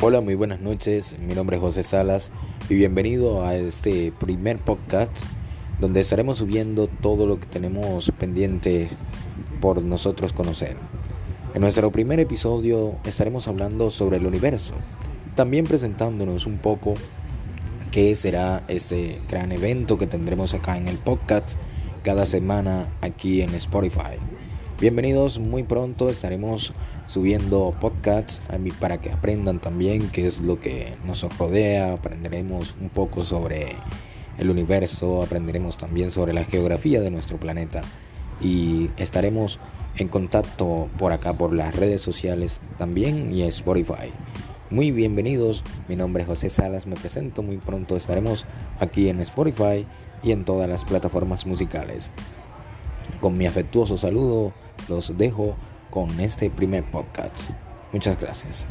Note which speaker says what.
Speaker 1: Hola, muy buenas noches. Mi nombre es José Salas y bienvenido a este primer podcast donde estaremos subiendo todo lo que tenemos pendiente por nosotros conocer. En nuestro primer episodio estaremos hablando sobre el universo, también presentándonos un poco qué será este gran evento que tendremos acá en el podcast cada semana aquí en Spotify. Bienvenidos, muy pronto estaremos subiendo podcasts para que aprendan también qué es lo que nos rodea, aprenderemos un poco sobre el universo, aprenderemos también sobre la geografía de nuestro planeta y estaremos en contacto por acá por las redes sociales también y Spotify. Muy bienvenidos, mi nombre es José Salas, me presento muy pronto, estaremos aquí en Spotify y en todas las plataformas musicales. Con mi afectuoso saludo, los dejo con este primer podcast. Muchas gracias.